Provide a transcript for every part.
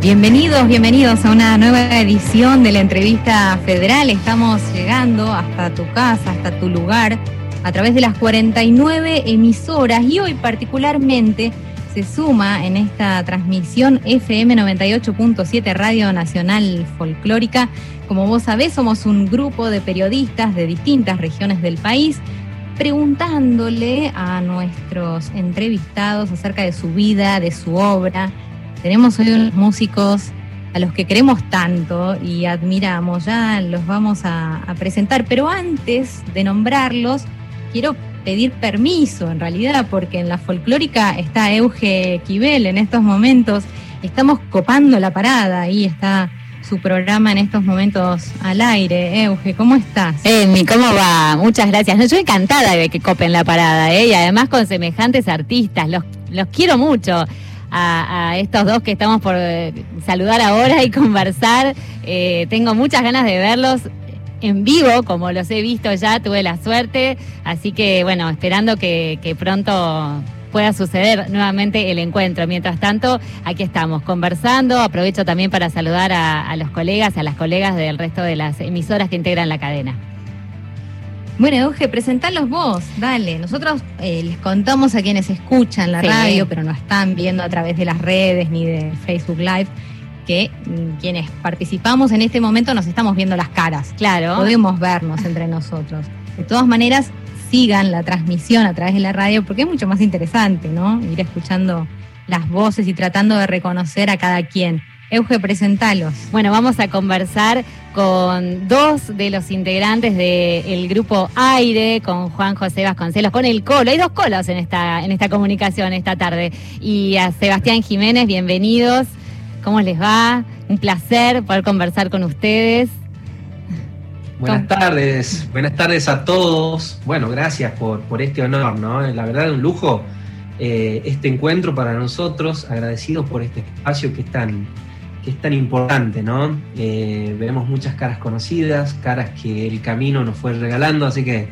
Bienvenidos, bienvenidos a una nueva edición de la entrevista federal. Estamos llegando hasta tu casa, hasta tu lugar, a través de las 49 emisoras y hoy particularmente se suma en esta transmisión FM 98.7 Radio Nacional Folclórica. Como vos sabés, somos un grupo de periodistas de distintas regiones del país preguntándole a nuestros entrevistados acerca de su vida, de su obra, tenemos hoy unos músicos a los que queremos tanto y admiramos, ya los vamos a, presentar, pero antes de nombrarlos, quiero pedir permiso en realidad, porque en la folclórica está Euge Quibel en estos momentos, estamos copando la parada, y está su programa en estos momentos al aire. Euge, ¿cómo estás? Emi, ¿cómo va? Muchas gracias. yo encantada de que copen la parada, ¿eh? y además con semejantes artistas, los, los quiero mucho a, estos dos que estamos por eh, saludar ahora y conversar. Eh, tengo muchas ganas de verlos en vivo, como los he visto ya, tuve la suerte, así que bueno, esperando que, pronto pueda suceder nuevamente el encuentro. Mientras tanto, aquí estamos conversando. Aprovecho también para saludar a, a los colegas, a las colegas del resto de las emisoras que integran la cadena. Bueno, Euge, presentalos vos, dale. Nosotros eh, les contamos a quienes escuchan la radio, pero no están viendo a través de las redes ni de Facebook Live, que mm, quienes participamos en este momento nos estamos viendo las caras. Claro. Podemos vernos entre nosotros. De todas maneras, sigan la transmisión a través de la radio porque es mucho más interesante, ¿no? Ir escuchando las voces y tratando de reconocer a cada quien. Euge, presentalos. Bueno, vamos a conversar con dos de los integrantes del grupo Aire, con Juan José Vasconcelos, con el Colo. Hay dos colos en esta, en esta comunicación esta tarde. Y a Sebastián Jiménez, bienvenidos. ¿Cómo les va? Un placer poder conversar con ustedes. Buenas tardes, buenas tardes a todos. Bueno, gracias por, por este honor, ¿no? La verdad, un lujo eh, este encuentro para nosotros, agradecidos por este espacio que es tan, es tan importante, ¿no? Eh, vemos muchas caras conocidas, caras que el camino nos fue regalando, así que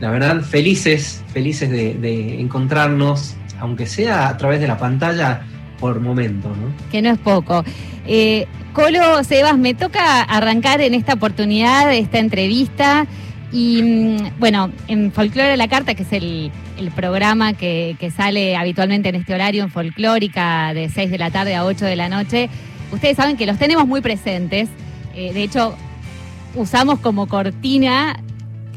la verdad, felices, felices de, encontrarnos, aunque sea a través de la pantalla, por momento, ¿no? Que no es poco. Eh, Colo, Sebas, me toca arrancar en esta oportunidad, esta entrevista. Y mm, bueno, en Folclore de la Carta, que es el, programa que, que, sale habitualmente en este horario en Folclórica de 6 de la tarde a 8 de la noche, ustedes saben que los tenemos muy presentes. Eh, de hecho, usamos como cortina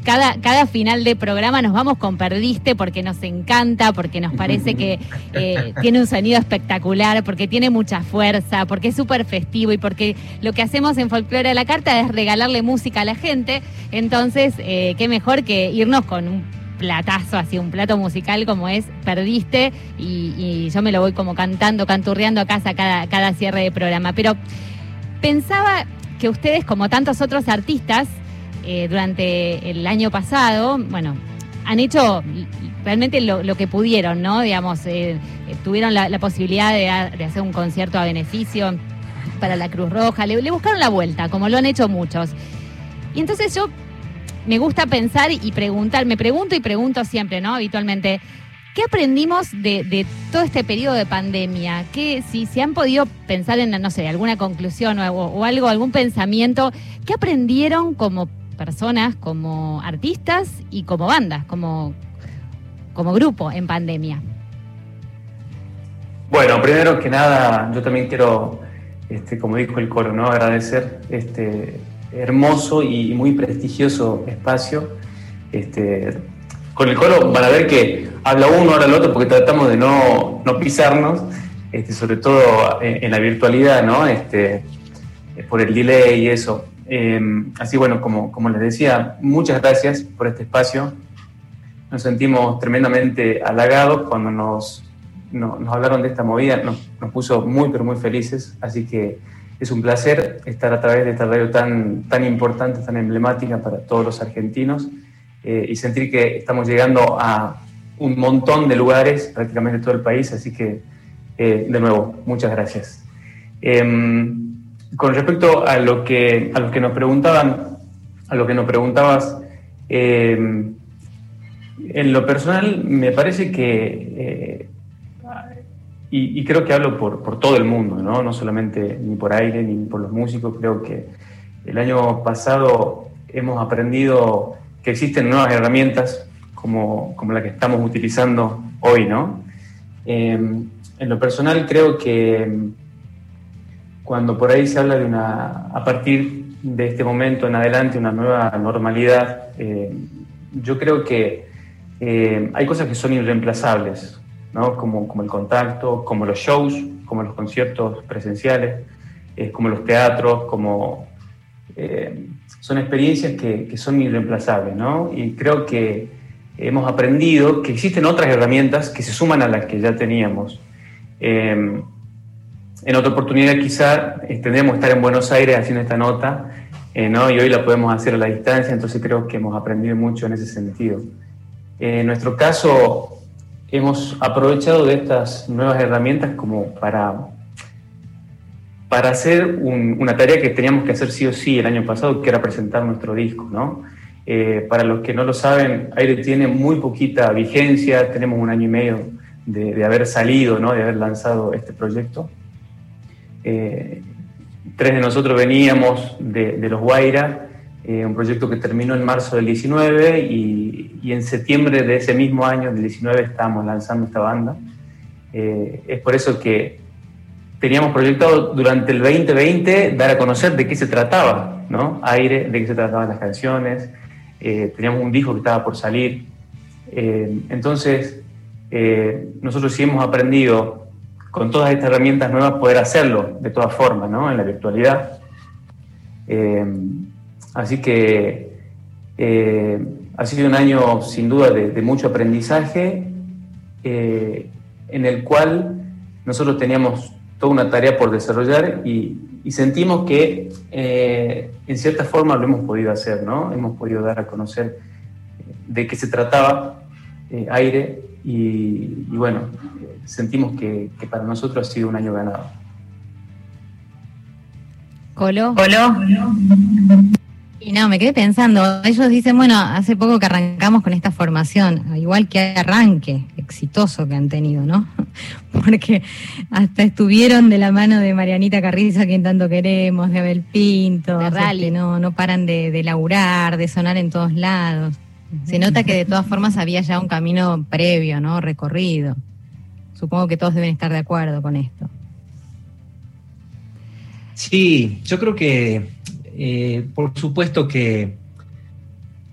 cada, cada, final de programa nos vamos con Perdiste porque nos encanta, porque nos parece que eh, tiene un sonido espectacular, porque tiene mucha fuerza, porque es súper festivo y porque lo que hacemos en Folclore de la Carta es regalarle música a la gente. Entonces, eh, qué mejor que irnos con un platazo, así un plato musical como es Perdiste y, yo me lo voy como cantando, canturreando a casa cada, cada cierre de programa. Pero pensaba que ustedes, como tantos otros artistas, eh, durante el año pasado, bueno, han hecho realmente lo, que pudieron, ¿no? Digamos, eh, eh, tuvieron la, posibilidad de, hacer un concierto a beneficio para la Cruz Roja, le buscaron la vuelta, como lo han hecho muchos. Y entonces yo me gusta pensar y preguntar, me pregunto y pregunto siempre, ¿no? Habitualmente, ¿qué aprendimos de, todo este periodo de pandemia? ¿Qué, si, se han podido pensar en, no sé, alguna conclusión o, algo, algún pensamiento, ¿qué aprendieron como personas, como artistas y como bandas, como, como grupo en pandemia? Bueno, primero que nada, yo también quiero, este, como dijo el coro, ¿no? agradecer este, hermoso y muy prestigioso espacio. Este, con el coro van a ver que habla uno, habla el otro, porque tratamos de no, no pisarnos, este, sobre todo en, la virtualidad, ¿no? Este, por el delay y eso. Em, así bueno, como, como les decía, muchas gracias por este espacio. Nos sentimos tremendamente halagados cuando nos, nos hablaron de esta movida, nos, nos puso muy, pero muy felices. Así que es un placer estar a través de esta radio tan, tan importante, tan emblemática para todos los argentinos eh, y sentir que estamos llegando a un montón de lugares, prácticamente todo el país, así que eh, de nuevo, muchas gracias. Em, con respecto a lo, que, a lo que nos preguntaban, a lo que nos preguntabas, em, en lo personal me parece que y, creo que hablo por, por, todo el mundo, ¿no? no solamente ni por aire ni por los músicos, creo que el año pasado hemos aprendido que existen nuevas herramientas como, como la que estamos utilizando hoy, ¿no? Em, en lo personal creo que em, cuando por ahí se habla de una, a partir de este momento en adelante, una nueva normalidad, em, yo creo que hay cosas que son irreemplazables, ¿no? como, como el contacto, como los shows, como los conciertos presenciales, como los teatros, como... son experiencias que, que, son irreemplazables, ¿no? Y creo que hemos aprendido que existen otras herramientas que se suman a las que ya teníamos. Em, en otra oportunidad quizá eh, tendríamos que estar en Buenos Aires haciendo esta nota, eh, ¿no? y hoy la podemos hacer a la distancia, entonces creo que hemos aprendido mucho en ese sentido. en nuestro caso, hemos aprovechado de estas nuevas herramientas como para, para hacer una tarea que teníamos que hacer sí o sí el año pasado, que era presentar nuestro disco. ¿no? Eh, para los que no lo saben, Aire tiene muy poquita vigencia, tenemos un año y medio de, haber salido, ¿no? de haber lanzado este proyecto. Eh, tres de nosotros veníamos de, Los Guaira, eh, un proyecto que terminó en marzo del 19 y, y, en septiembre de ese mismo año, del 19, estábamos lanzando esta banda. es por eso que teníamos proyectado durante el 2020 dar a conocer de qué se trataba, ¿no? Aire, de qué se trataban las canciones, eh, teníamos un disco que estaba por salir. Eh, entonces, eh, nosotros sí hemos aprendido con todas estas herramientas nuevas poder hacerlo de todas formas, ¿no? En la virtualidad. Así que ha sido un año sin duda de, de mucho aprendizaje en el cual nosotros teníamos toda una tarea por desarrollar y, y sentimos que eh, en cierta forma lo hemos podido hacer, ¿no? Hemos podido dar a conocer eh, de qué se trataba eh, aire y, bueno, sentimos que, para nosotros ha sido un año ganado. Colo. Colo. Y no, me quedé pensando, ellos dicen, bueno, hace poco que arrancamos con esta formación, igual que arranque exitoso que han tenido, ¿no? Porque hasta estuvieron de la mano de Marianita Carrizo, quien tanto queremos, de Abel Pinto, de rally. no, no paran de, de laburar, de sonar en todos lados. Se nota que de todas formas había ya un camino previo, ¿no? Recorrido. Supongo que todos deben estar de acuerdo con esto. Sí, yo creo que eh, por supuesto que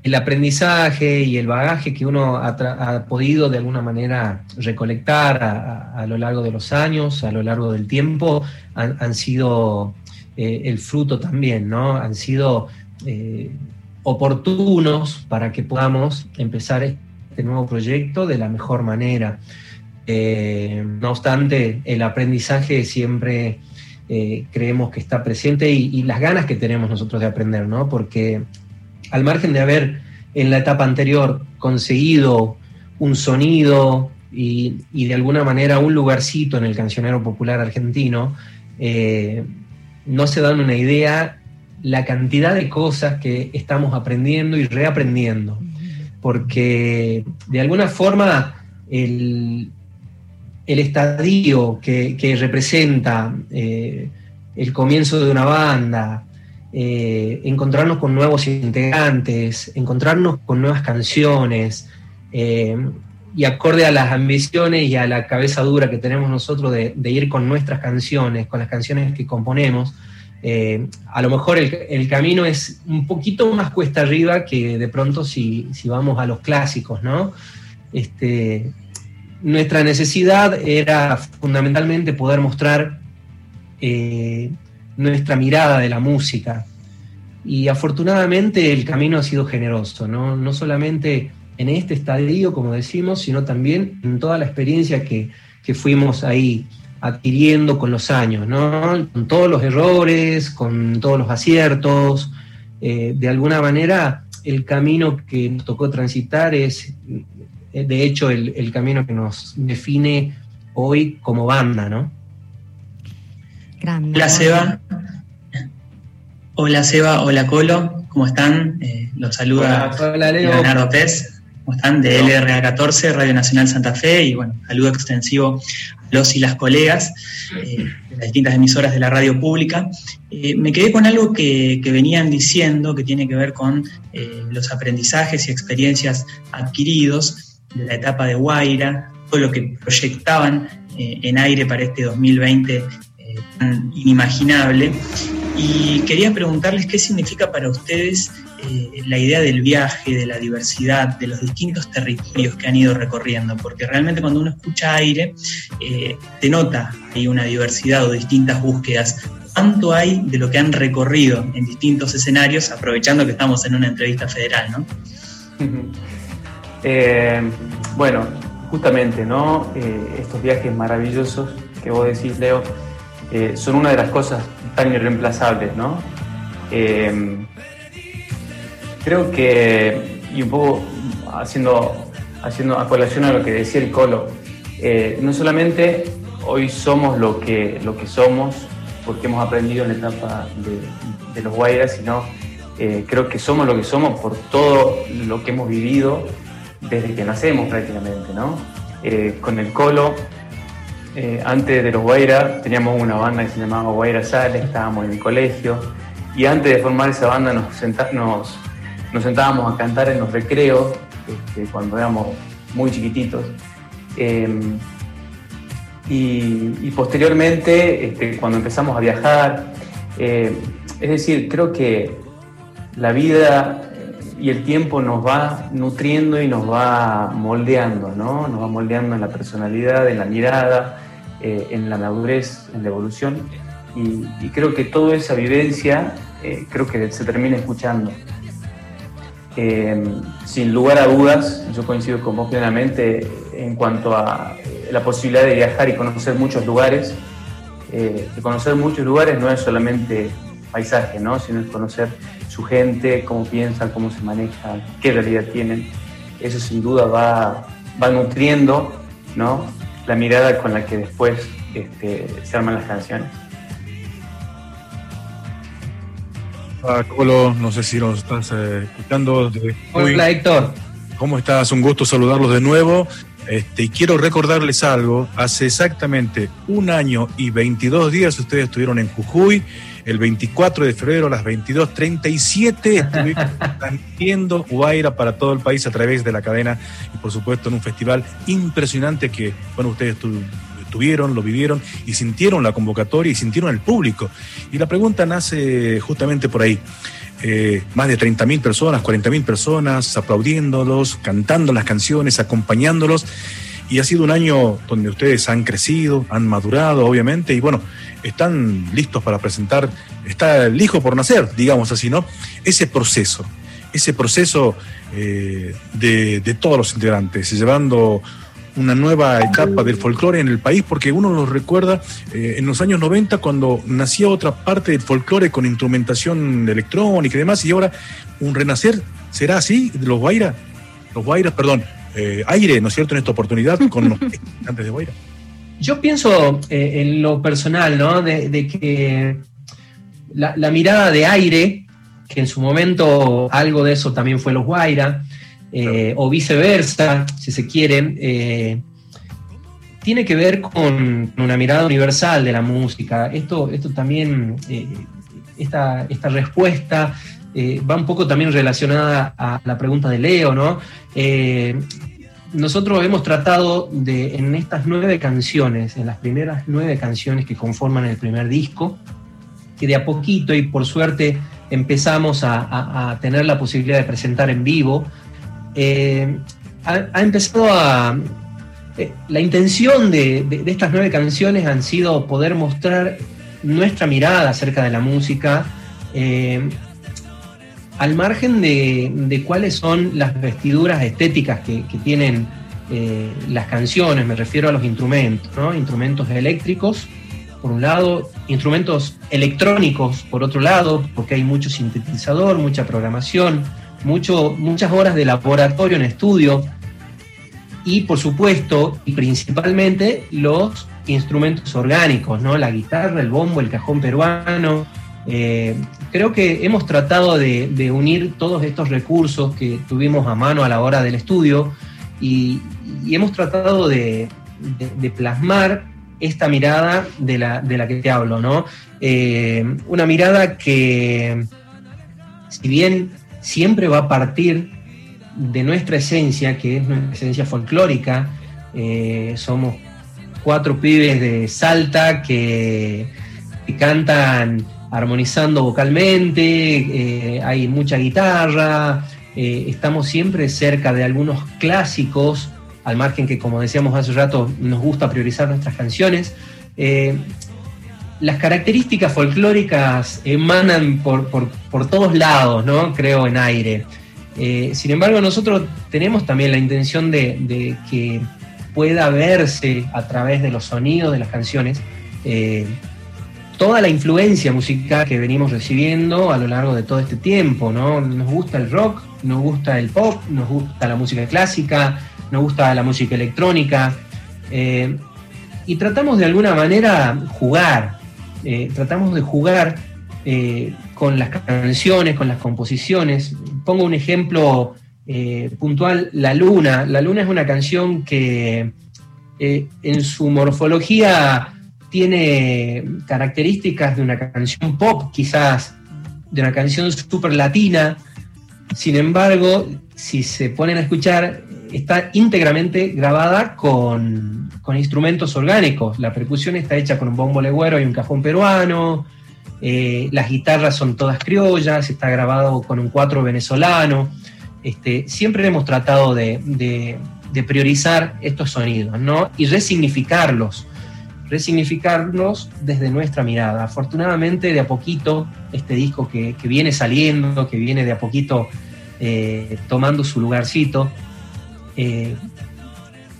el aprendizaje y el bagaje que uno ha, podido de alguna manera recolectar a, lo largo de los años, a lo largo del tiempo, han, sido eh, el fruto también, ¿no? Han sido eh, oportunos para que podamos empezar este nuevo proyecto de la mejor manera. no obstante, el aprendizaje siempre eh, creemos que está presente y, las ganas que tenemos nosotros de aprender, ¿no? Porque al margen de haber en la etapa anterior conseguido un sonido y, de alguna manera un lugarcito en el cancionero popular argentino, eh, no se dan una idea la cantidad de cosas que estamos aprendiendo y reaprendiendo. Porque de alguna forma el, el estadio que, representa eh, el comienzo de una banda, eh, encontrarnos con nuevos integrantes, encontrarnos con nuevas canciones, eh, y acorde a las ambiciones y a la cabeza dura que tenemos nosotros de, ir con nuestras canciones, con las canciones que componemos, a lo mejor el, camino es un poquito más cuesta arriba que de pronto si, si vamos a los clásicos, ¿no? Este, nuestra necesidad era fundamentalmente poder mostrar eh, nuestra mirada de la música. Y afortunadamente el camino ha sido generoso, ¿no? solamente en este estadio, como decimos, sino también en toda la experiencia que, fuimos ahí adquiriendo con los años, ¿no? con todos los errores, con todos los aciertos. Eh, de alguna manera, el camino que nos tocó transitar es de hecho, el, camino que nos define hoy como banda, ¿no? Hola Seba. Hola Seba, hola Colo, ¿cómo están? Eh, los saluda Leonardo Pez, ¿cómo están? De LRA 14, Radio Nacional Santa Fe, y bueno, saludo extensivo los y las colegas eh, de las distintas emisoras de la radio pública. Eh, me quedé con algo que, venían diciendo que tiene que ver con eh, los aprendizajes y experiencias adquiridos de la etapa de Guaira, todo lo que proyectaban en aire para este 2020 tan inimaginable. Y quería preguntarles qué significa para ustedes eh, la idea del viaje, de la diversidad, de los distintos territorios que han ido recorriendo, porque realmente cuando uno escucha aire, eh, te nota hay una diversidad o distintas búsquedas. ¿Cuánto hay de lo que han recorrido en distintos escenarios, aprovechando que estamos en una entrevista federal, ¿no? Eh, bueno, justamente, ¿no? estos viajes maravillosos que vos decís, Leo, son una de las cosas tan irreemplazables, ¿no? creo que, y un poco haciendo, haciendo a colación a lo que decía el Colo, eh, no solamente hoy somos lo que, lo que somos, porque hemos aprendido en la etapa de, los Guairas, sino eh, creo que somos lo que somos por todo lo que hemos vivido desde que nacemos prácticamente, ¿no? Eh, con el Colo, antes de los Guairas teníamos una banda que se llamaba Guaira Sales, estábamos en el colegio, y antes de formar esa banda nos, nos nos sentábamos a cantar en los recreos este, cuando éramos muy chiquititos. Em, y, posteriormente, este, cuando empezamos a viajar, eh, es decir, creo que la vida y el tiempo nos va nutriendo y nos va moldeando, ¿no? Nos va moldeando en la personalidad, en la mirada, eh, en la madurez, en la evolución. Y, creo que toda esa vivencia, eh, creo que se termina escuchando. Em, sin lugar a dudas, yo coincido con vos plenamente en cuanto a eh, la posibilidad de viajar y conocer muchos lugares. Eh, conocer muchos lugares no es solamente paisaje, ¿no? sino es conocer su gente, cómo piensan, cómo se maneja, qué realidad tienen. Eso sin duda va, va nutriendo ¿no? la mirada con la que después este, se arman las canciones. Colo, no sé si nos estás eh, escuchando. Hola Héctor. ¿Cómo estás? Un gusto saludarlos de nuevo. Este, y quiero recordarles algo. Hace exactamente un año y 22 días ustedes estuvieron en Jujuy. El 24 de febrero a las 22.37 estuvieron transmitiendo Guaira para todo el país a través de la cadena y por supuesto en un festival impresionante que, bueno, ustedes tuvieron, lo vivieron y sintieron la convocatoria y sintieron el público. Y la pregunta nace justamente por ahí. Eh, más de 30.000 personas, 40.000 personas aplaudiéndolos, cantando las canciones, acompañándolos. Y ha sido un año donde ustedes han crecido, han madurado, obviamente, y bueno, están listos para presentar, está el hijo por nacer, digamos así, ¿no? Ese proceso, ese proceso eh, de, todos los integrantes, llevando una nueva etapa del folclore en el país, porque uno lo recuerda eh, en los años 90 cuando nacía otra parte del folclore con instrumentación electrónica y demás, y ahora un renacer, ¿será así? Los Guaira, los Guairas, perdón, eh, aire, ¿no es cierto?, en esta oportunidad con los antes de Guaira. Yo pienso eh, en lo personal, ¿no? De, que la, la, mirada de aire, que en su momento algo de eso también fue los Guaira, eh, o viceversa, si se quieren, eh, tiene que ver con una mirada universal de la música. Esto, esto también, esta, esta, respuesta va un poco también relacionada a la pregunta de Leo, ¿no? Nosotros hemos tratado de, en estas nueve canciones, en las primeras nueve canciones que conforman el primer disco, que de a poquito y por suerte empezamos a tener la posibilidad de presentar en vivo, eh, ha, empezado a... Eh, la intención de, estas nueve canciones han sido poder mostrar nuestra mirada acerca de la música, eh, al margen de, cuáles son las vestiduras estéticas que, tienen las canciones, me refiero a los instrumentos, instrumentos eléctricos, por un lado, instrumentos electrónicos, por otro lado, porque hay mucho sintetizador, mucha programación, mucho, muchas horas de laboratorio en estudio y por supuesto y principalmente los instrumentos orgánicos, ¿no? la guitarra, el bombo, el cajón peruano. Eh, creo que hemos tratado de, unir todos estos recursos que tuvimos a mano a la hora del estudio y, hemos tratado de, plasmar esta mirada de la, la que te hablo, ¿no? Eh, una mirada que, si bien siempre va a partir de nuestra esencia, que es nuestra esencia folclórica, eh, somos cuatro pibes de Salta que, cantan armonizando vocalmente, eh, hay mucha guitarra, estamos siempre cerca de algunos clásicos al margen que, como decíamos hace rato, nos gusta priorizar nuestras canciones. Eh, las características folclóricas emanan por, todos lados, ¿no? Creo en aire. Eh, sin embargo, nosotros tenemos también la intención de, que pueda verse a través de los sonidos de las canciones eh, toda la influencia musical que venimos recibiendo a lo largo de todo este tiempo, ¿no? Nos gusta el rock, nos gusta el pop, nos gusta la música clásica, nos gusta la música electrónica, eh, y tratamos de alguna manera jugar, eh, tratamos de jugar eh, con las canciones, con las composiciones. Pongo un ejemplo puntual, La Luna. La Luna es una canción que en su morfología tiene características de una canción pop, quizás de una canción súper latina. Sin embargo, si se ponen a escuchar, está íntegramente grabada con, instrumentos orgánicos. La percusión está hecha con un bombo legüero y un cajón peruano. Eh, las guitarras son todas criollas, está grabado con un cuatro venezolano. Este, siempre hemos tratado de, priorizar estos sonidos ¿no? y resignificarlos, resignificarlos desde nuestra mirada. Afortunadamente, de a poquito, este disco que, viene saliendo, que viene de a poquito eh, tomando su lugarcito, eh,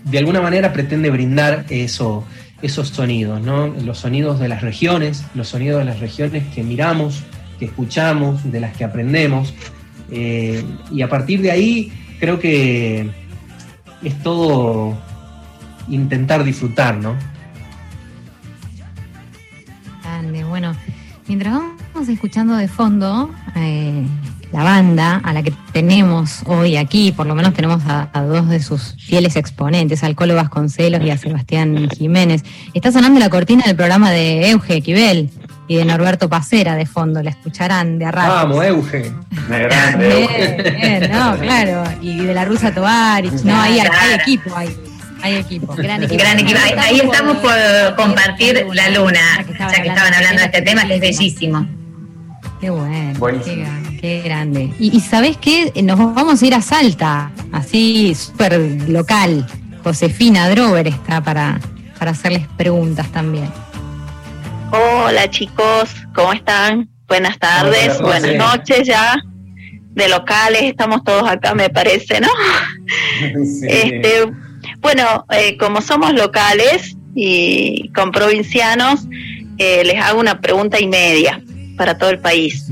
de alguna manera pretende brindar eso, esos sonidos, ¿no? Los sonidos de las regiones, los sonidos de las regiones que miramos, que escuchamos, de las que aprendemos. Eh, y a partir de ahí creo que es todo intentar disfrutar, ¿no? Mientras vamos escuchando de fondo, eh, la banda a la que tenemos hoy aquí, por lo menos tenemos a, dos de sus fieles exponentes, al Colo Vasconcelos y a Sebastián Jiménez. Está sonando la cortina del programa de Euge Quibel y de Norberto Pacera de fondo, la escucharán de rato. Vamos, Euge. Bien, no, claro. Y de la rusa Tovarich, no, ahí hay, equipo ahí. Hay equipo, gran equipo. Ahí, estamos por compartir la luna, ya que estaban hablando de este tema, que es bellísimo. Qué bueno. Qué, grande. Y, y, ¿sabés qué? Nos vamos a ir a Salta, así súper local. Josefina Drover está para, para hacerles preguntas también. Hola chicos, ¿cómo están? Buenas tardes, buenas noches ya. De locales, estamos todos acá, me parece, ¿no? Este, bueno, eh, como somos locales y con provincianos, eh, les hago una pregunta y media para todo el país.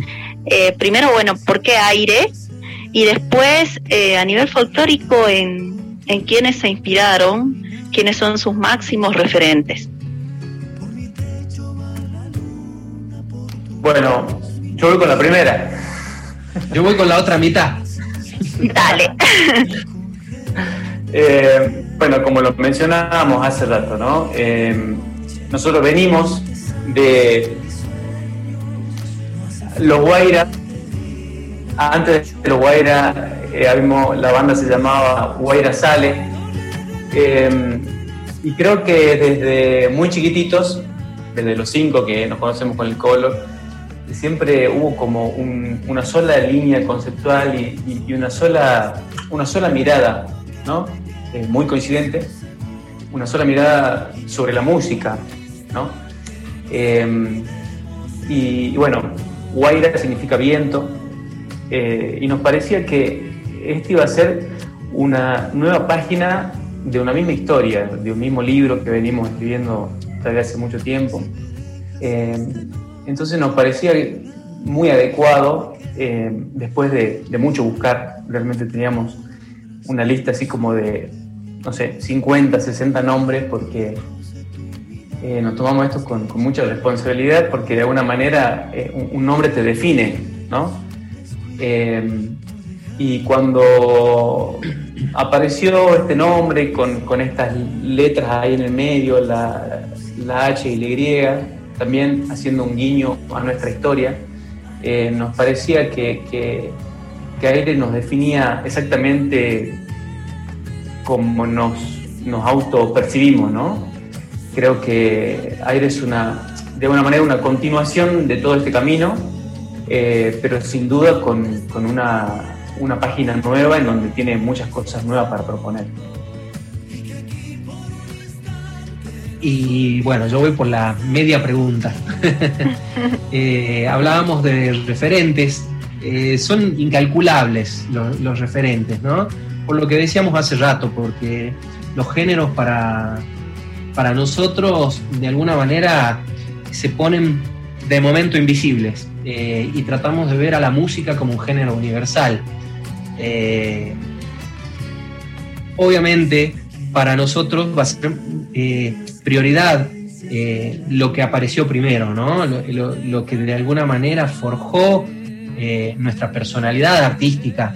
Eh, primero, bueno, ¿por qué aire? Y después, eh, a nivel folclórico, ¿en, en quiénes se inspiraron? ¿Quiénes son sus máximos referentes? Bueno, yo voy con la primera. Yo voy con la otra mitad. Dale. Eh, bueno, como lo mencionábamos hace rato, ¿no? nosotros venimos de los Guaira, antes de los Guaira, eh, la banda se llamaba Guaira Sale. Em, y creo que desde muy chiquititos, desde los cinco que nos conocemos con el color, siempre hubo como una sola línea conceptual y, una, sola, una sola mirada, ¿no? Muy coincidente, una sola mirada sobre la música, ¿no? Em, y, bueno, Guaira significa viento, eh, y nos parecía que este iba a ser una nueva página de una misma historia, de un mismo libro que venimos escribiendo desde hace mucho tiempo. Eh, entonces nos parecía muy adecuado, eh, después de, mucho buscar, realmente teníamos una lista así como de, no sé, 50, 60 nombres, porque eh, nos tomamos esto con, mucha responsabilidad porque de alguna manera eh, un, nombre te define, ¿no? Eh, y cuando apareció este nombre con, estas letras ahí en el medio, la, la H y la Y, también haciendo un guiño a nuestra historia, nos parecía que, que, aire nos definía exactamente como nos, nos autopercibimos, ¿no? Creo que aire es una, de alguna manera una continuación de todo este camino, eh, pero sin duda con, con una, una página nueva en donde tiene muchas cosas nuevas para proponer. Y bueno, yo voy por la media pregunta. Eh, hablábamos de referentes, eh, son incalculables los, referentes, ¿no? Por lo que decíamos hace rato, porque los géneros para, para nosotros de alguna manera se ponen de momento invisibles eh, y tratamos de ver a la música como un género universal. obviamente, para nosotros va a ser prioridad eh, lo que apareció primero, ¿no? Lo, que de alguna manera forjó eh, nuestra personalidad artística.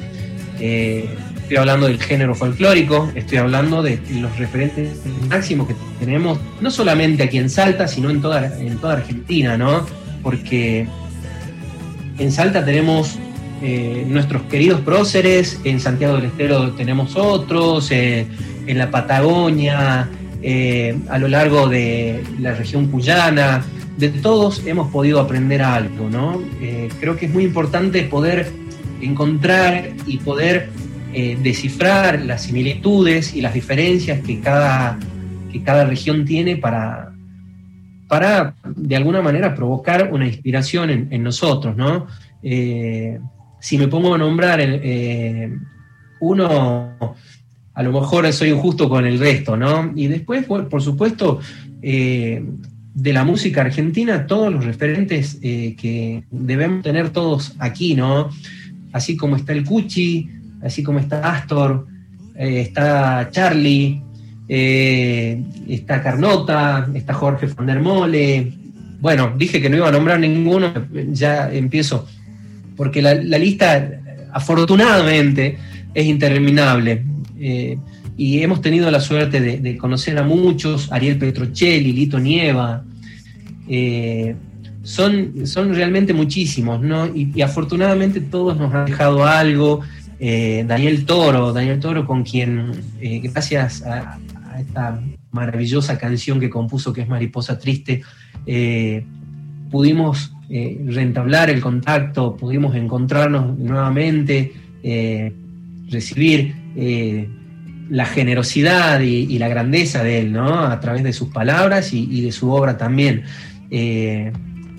Eh, estoy hablando del género folclórico, estoy hablando de los referentes máximos que tenemos, no solamente aquí en Salta, sino en toda, en toda Argentina, ¿no? Porque en Salta tenemos nuestros queridos próceres, en Santiago del Estero tenemos otros, en la Patagonia, eh, a lo largo de la región cuyana, de todos hemos podido aprender algo, ¿no? Eh, creo que es muy importante poder encontrar y poder eh, descifrar las similitudes y las diferencias que cada, que cada región tiene para, para, de alguna manera, provocar una inspiración en, nosotros, ¿no? si me pongo a nombrar uno a lo mejor soy injusto con el resto, ¿no? Y después, por supuesto, eh, de la música argentina, todos los referentes eh, que debemos tener todos aquí, ¿no? Así como está el Cuchi, así como está Astor, eh, está Charlie, está Carnota, está Jorge von der Mole. Bueno, dije que no iba a nombrar ninguno, ya empiezo, porque la lista, afortunadamente, es interminable. Eh, y hemos tenido la suerte de, conocer a muchos, Ariel Petrocelli, Lito Nieva, eh, son, son realmente muchísimos, ¿no? Y, afortunadamente todos nos han dejado algo. Eh, Daniel Toro, Daniel Toro con quien, gracias a, esta maravillosa canción que compuso que es Mariposa Triste, pudimos rentablar el contacto, pudimos encontrarnos nuevamente, recibir eh, la generosidad y, la grandeza de él, ¿no? A través de sus palabras y, de su obra también. Eh,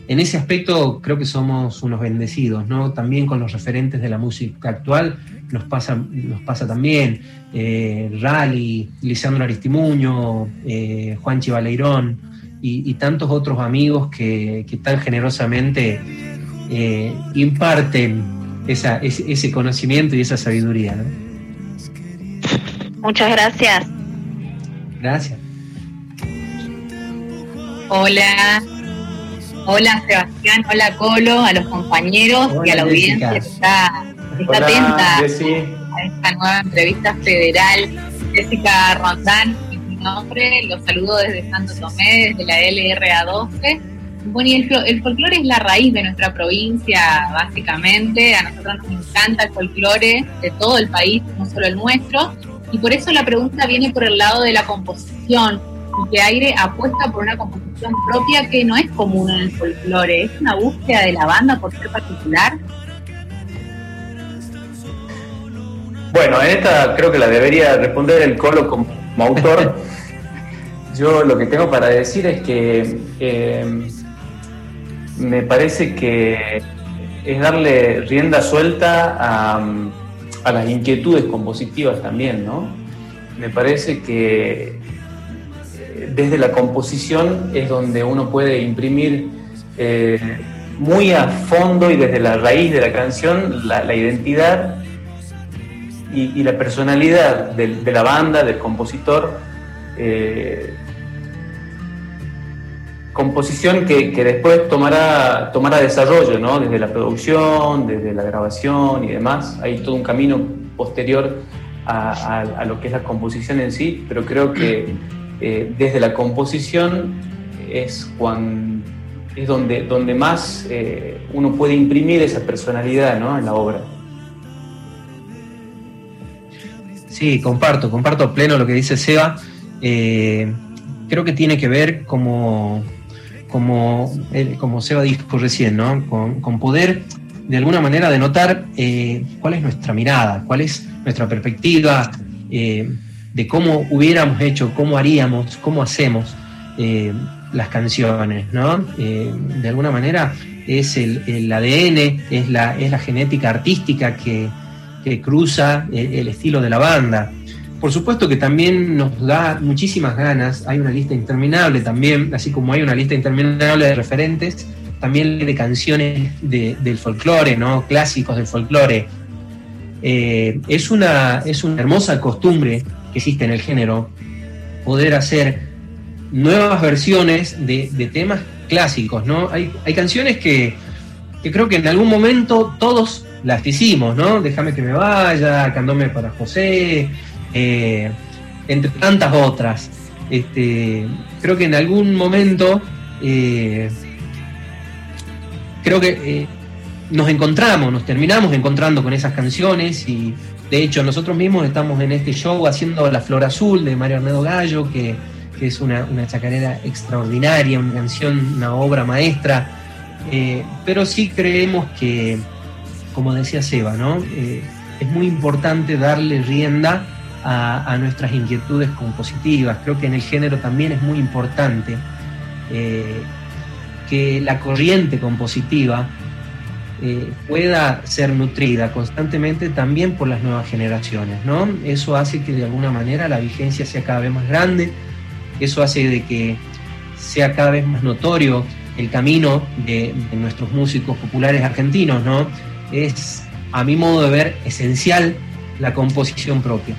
en ese aspecto creo que somos unos bendecidos, ¿no? También con los referentes de la música actual nos pasa, nos pasa también. Eh, Rally, Lisandro Aristimuño, Juan Chivaleirón y, tantos otros amigos que, tan generosamente imparten ese, conocimiento y esa sabiduría. Muchas gracias. Gracias. Hola. Hola Sebastián, hola Colo, a los compañeros y a la audiencia que está, atenta a esta nueva entrevista federal. Jessica Rondán, mi nombre, los saludo desde Santo Tomé, desde la LRA 12 bueno, y el, folclore es la raíz de nuestra provincia, básicamente. A nosotros nos encanta el folclore de todo el país, no solo el nuestro. Y por eso la pregunta viene por el lado de la composición. Y que Aire apuesta por una composición propia que no es común en el folclore. ¿Es una búsqueda de la banda por ser particular? Bueno, en esta creo que la debería responder el Colo como, autor. Yo lo que tengo para decir es que eh, me parece que es darle rienda suelta a, las inquietudes compositivas también, ¿no? Me parece que eh, desde la composición es donde uno puede imprimir eh, muy a fondo y desde la raíz de la canción la, identidad y, la personalidad de, la banda, del compositor. Eh, composición que, después tomará, tomará desarrollo, ¿no? Desde la producción, desde la grabación y demás. Hay todo un camino posterior a, lo que es la composición en sí, pero creo que eh, desde la composición es, cuando, es donde, donde más uno puede imprimir esa personalidad ¿no? en la obra. Sí, comparto, comparto pleno lo que dice Seba. creo que tiene que ver como, como, como Seba dijo recién, ¿no? con poder de alguna manera denotar eh, cuál es nuestra mirada, cuál es nuestra perspectiva eh, de cómo hubiéramos hecho, cómo haríamos, cómo hacemos eh, las canciones, ¿no? de alguna manera es el, ADN, es la, es la genética artística que, que cruza el, estilo de la banda. Por supuesto que también nos da muchísimas ganas, hay una lista interminable también, así como hay una lista interminable de referentes, también de canciones del folclore, ¿no? clásicos del folclore. Eh, es, una, es una hermosa costumbre que existe en el género poder hacer nuevas versiones de, temas clásicos. ¿no? Hay, canciones que, creo que en algún momento todos las hicimos, ¿no? Déjame que me vaya, Candome para José, eh, entre tantas otras. Este, creo que en algún momento eh, creo que eh, nos encontramos, nos terminamos encontrando con esas canciones y de hecho nosotros mismos estamos en este show haciendo La Flor Azul de Mario Arnedo Gallo, que, es una, chacarera extraordinaria, una canción, una obra maestra, pero sí creemos que, como decía Seba, ¿no? Eh, es muy importante darle rienda a, nuestras inquietudes compositivas. Creo que en el género también es muy importante que la corriente compositiva eh, pueda ser nutrida constantemente también por las nuevas generaciones, ¿no? Eso hace que de alguna manera la vigencia sea cada vez más grande, eso hace de que sea cada vez más notorio el camino de, nuestros músicos populares argentinos, ¿no? Es, a mi modo de ver, esencial la composición propia.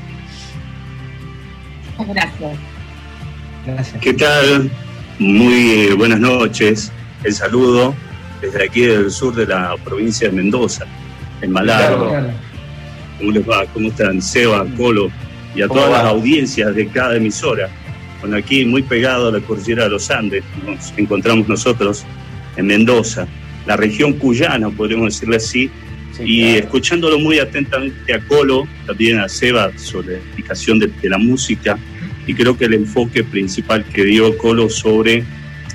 Gracias. Gracias. ¿Qué tal? Muy eh, buenas noches. El saludo desde aquí del sur de la provincia de Mendoza, en Malago. ¿Cómo les va? ¿Cómo están? Seba, Colo y a todas las audiencias de cada emisora. Bueno, aquí muy pegado a la cordillera de los Andes, nos encontramos nosotros en Mendoza, la región cuyana, podríamos decirle así, y escuchándolo muy atentamente a Colo, también a Seba sobre la explicación de, la música, y creo que el enfoque principal que dio Colo sobre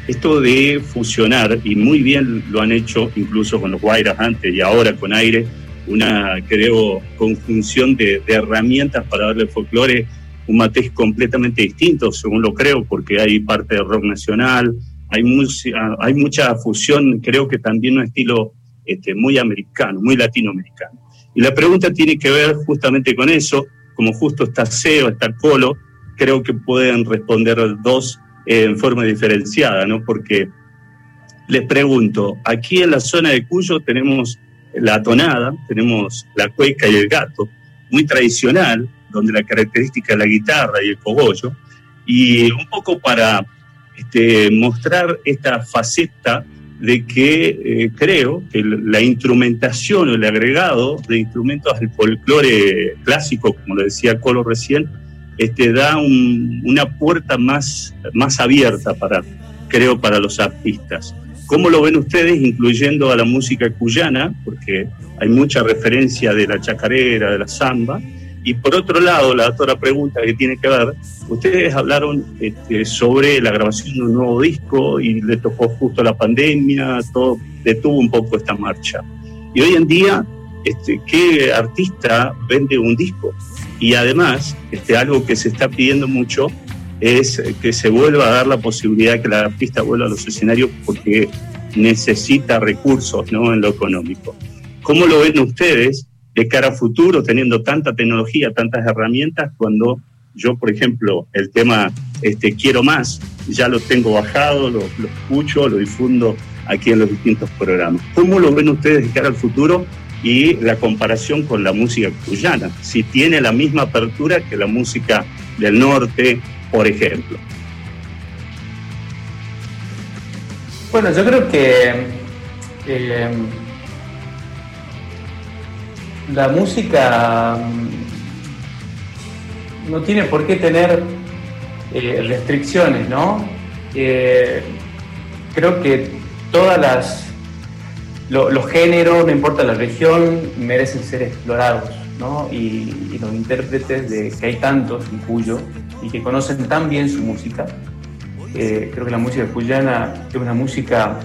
esto de fusionar, y muy bien lo han hecho incluso con los Guairas antes y ahora con aire, una, creo, conjunción de, herramientas para darle folclore un matiz completamente distinto, según lo creo, porque hay parte de rock nacional, hay, hay mucha fusión, creo que también un estilo este, muy americano, muy latinoamericano. Y la pregunta tiene que ver justamente con eso, como justo está Seo, está Colo, creo que pueden responder dos en forma diferenciada, ¿no? Porque les pregunto, aquí en la zona de Cuyo tenemos la tonada, tenemos la cueca y el gato, muy tradicional, donde la característica es la guitarra y el cogollo, y un poco para este, mostrar esta faceta de que eh, creo que la instrumentación o el agregado de instrumentos al folclore clásico, como lo decía Colo recién, este, da una puerta más, más abierta para, creo, para los artistas. ¿Cómo lo ven ustedes, incluyendo a la música cuyana? Porque hay mucha referencia de la chacarera, de la samba. Y por otro lado, la otra pregunta que tiene que ver, ustedes hablaron este, sobre la grabación de un nuevo disco y le tocó justo la pandemia, todo detuvo un poco esta marcha. Y hoy en día, este, ¿qué artista vende un disco? Y además, este, algo que se está pidiendo mucho es que se vuelva a dar la posibilidad de que la artista vuelva a los escenarios porque necesita recursos ¿no? en lo económico. ¿Cómo lo ven ustedes de cara a futuro, teniendo tanta tecnología, tantas herramientas, cuando yo, por ejemplo, el tema este, Quiero Más, ya lo tengo bajado, lo, escucho, lo difundo aquí en los distintos programas. ¿Cómo lo ven ustedes de cara al futuro y la comparación con la música cuyana, si tiene la misma apertura que la música del norte, por ejemplo. Bueno, yo creo que eh, la música mm, no tiene por qué tener eh, restricciones, ¿no? Eh, creo que todas las los géneros, no importa la región, merecen ser explorados, ¿no? Y, los intérpretes de que hay tantos en Cuyo y que conocen tan bien su música, eh, creo que la música cuyana es una música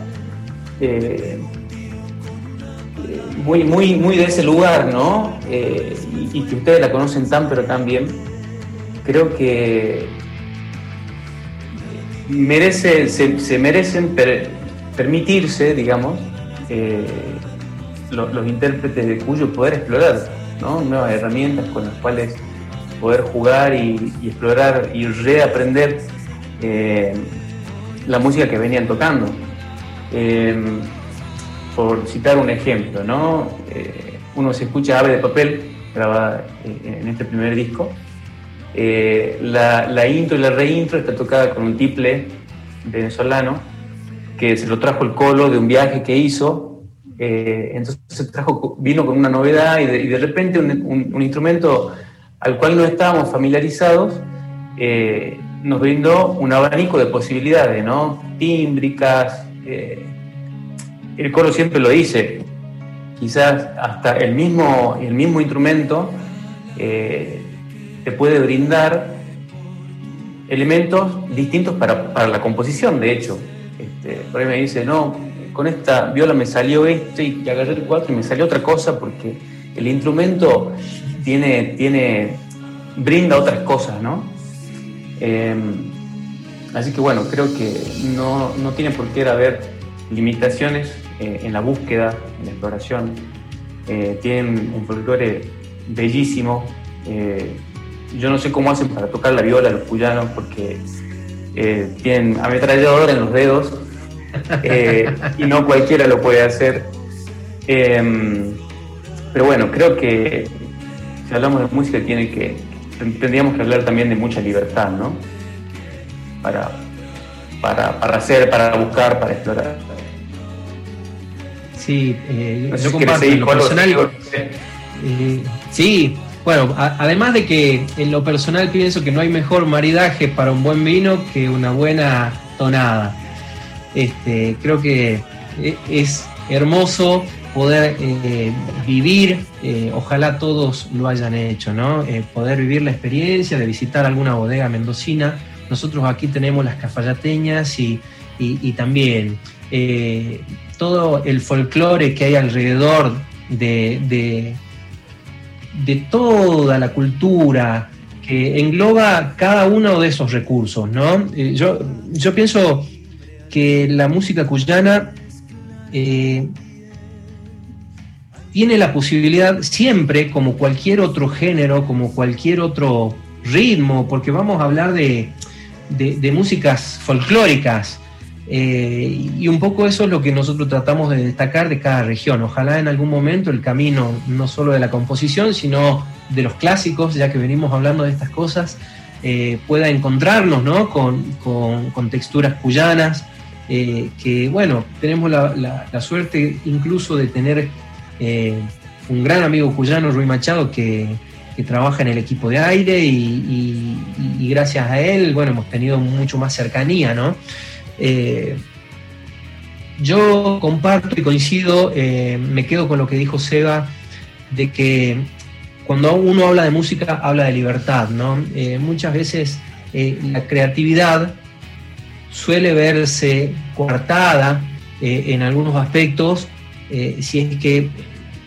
muy, muy, muy de ese lugar, ¿no? Eh, y, que ustedes la conocen tan pero tan bien, creo que merece, se, merecen permitirse, digamos, eh, los intérpretes de Cuyo poder explorar nuevas herramientas con las cuales poder jugar y, explorar y reaprender eh, la música que venían tocando. Por citar un ejemplo, ¿no? Eh, uno se escucha Ave de Papel, grabada en este primer disco. la, la, intro y la reintro está tocada con un tiple venezolano que se lo trajo el colo de un viaje que hizo. Eh, entonces trajo, vino con una novedad y de, repente un, instrumento al cual no estábamos familiarizados eh, nos brindó un abanico de posibilidades, ¿no? Tímbricas. Eh, el coro siempre lo dice, quizás hasta el mismo, el mismo instrumento te puede brindar elementos distintos para, para la composición, de hecho. Este, por ahí me dice, no, con esta viola me salió esto y agarré el cuatro y me salió otra cosa porque el instrumento tiene, tiene, brinda otras cosas, ¿no? Em, así que bueno, creo que no, tiene por qué haber limitaciones eh, en la búsqueda, en la exploración. Eh, tienen un folclore bellísimo. Eh, yo no sé cómo hacen para tocar la viola los cuyanos porque tienen ametrallador en los dedos eh, y no cualquiera lo puede hacer. Em, pero bueno, creo que si hablamos de música tiene que tendríamos que hablar también de mucha libertad, ¿no? Para, para, hacer, para buscar, para explorar. Sí, eh, yo comparto en lo personal. Eh, sí, bueno, además de que en lo personal pienso que no hay mejor maridaje para un buen vino que una buena tonada. Este, creo que eh, es hermoso poder eh, vivir, eh, ojalá todos lo hayan hecho, ¿no? poder vivir la experiencia de visitar alguna bodega mendocina. Nosotros aquí tenemos las cafayateñas y, también todo el folclore que hay alrededor de, de, toda la cultura que engloba cada uno de esos recursos, ¿no? yo, yo pienso que la música cuyana eh, tiene la posibilidad siempre, como cualquier otro género, como cualquier otro ritmo, porque vamos a hablar de, músicas folclóricas, eh, y un poco eso es lo que nosotros tratamos de destacar de cada región. Ojalá en algún momento el camino, no solo de la composición, sino de los clásicos, ya que venimos hablando de estas cosas, eh, pueda encontrarnos ¿no? con, con texturas cuyanas, eh, que bueno, tenemos la, suerte incluso de tener un gran amigo cuyano, Rui Machado, que, trabaja en el equipo de aire y, gracias a él, bueno, hemos tenido mucho más cercanía, ¿no? Eh, yo comparto y coincido, me quedo con lo que dijo Seba, de que cuando uno habla de música, habla de libertad, ¿no? muchas veces la creatividad suele verse coartada eh, en algunos aspectos eh, si es que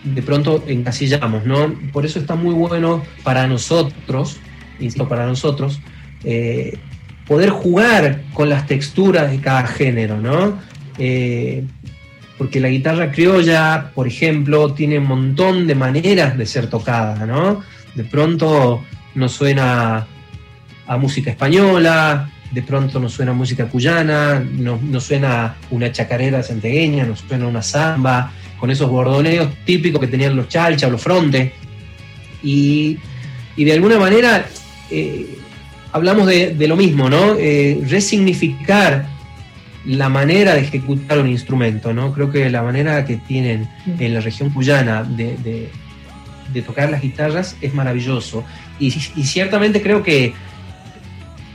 de pronto encasillamos, ¿no? Por eso está muy bueno para nosotros, insisto, para nosotros, eh, poder jugar con las texturas de cada género, ¿no? porque la guitarra criolla, por ejemplo, tiene un montón de maneras de ser tocada, ¿no? De pronto nos suena a música española, de pronto nos suena música cuyana, nos, suena una chacarera santegueña, nos suena una samba, con esos bordoneos típicos que tenían los chalcha o los frontes. Y, de alguna manera eh, hablamos de, lo mismo, ¿no? Eh, resignificar la manera de ejecutar un instrumento, ¿no? Creo que la manera que tienen en la región cuyana de, tocar las guitarras es maravilloso. y ciertamente creo que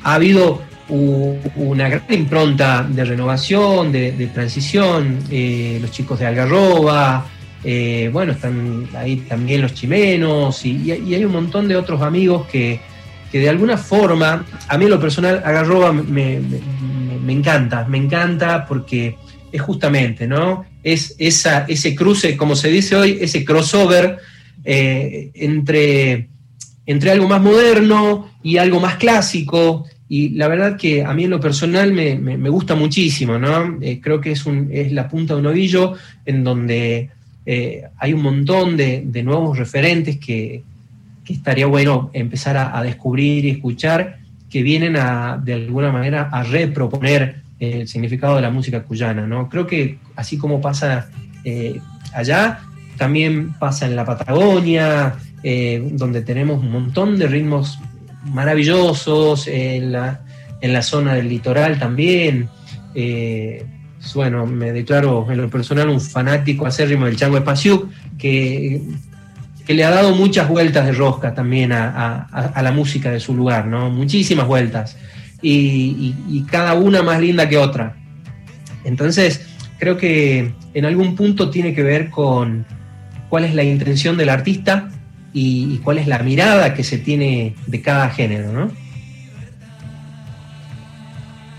ha habido una gran impronta de renovación, de, transición, eh, los chicos de Algarroba, eh, bueno, están ahí también los chimenos y, hay un montón de otros amigos que, de alguna forma, a mí lo personal, Algarroba me, encanta, me encanta porque es justamente, ¿no? Es esa, ese cruce, como se dice hoy, ese crossover eh, entre, entre algo más moderno y algo más clásico, y la verdad que a mí en lo personal me, gusta muchísimo, ¿no? Eh, creo que es, un, es la punta de un ovillo en donde eh, hay un montón de, nuevos referentes que, estaría bueno empezar a, descubrir y escuchar que vienen a, de alguna manera a reproponer el significado de la música cuyana, ¿no? Creo que así como pasa eh, allá, también pasa en la Patagonia, donde tenemos un montón de ritmos maravillosos en la, en la zona del litoral también. Eh, bueno, me declaro en lo personal un fanático acérrimo del Chango Espaciuc, que, que le ha dado muchas vueltas de rosca también a, la música de su lugar, ¿no? Muchísimas vueltas. Y, cada una más linda que otra. Entonces, creo que en algún punto tiene que ver con cuál es la intención del artista y, cuál es la mirada que se tiene de cada género, ¿no?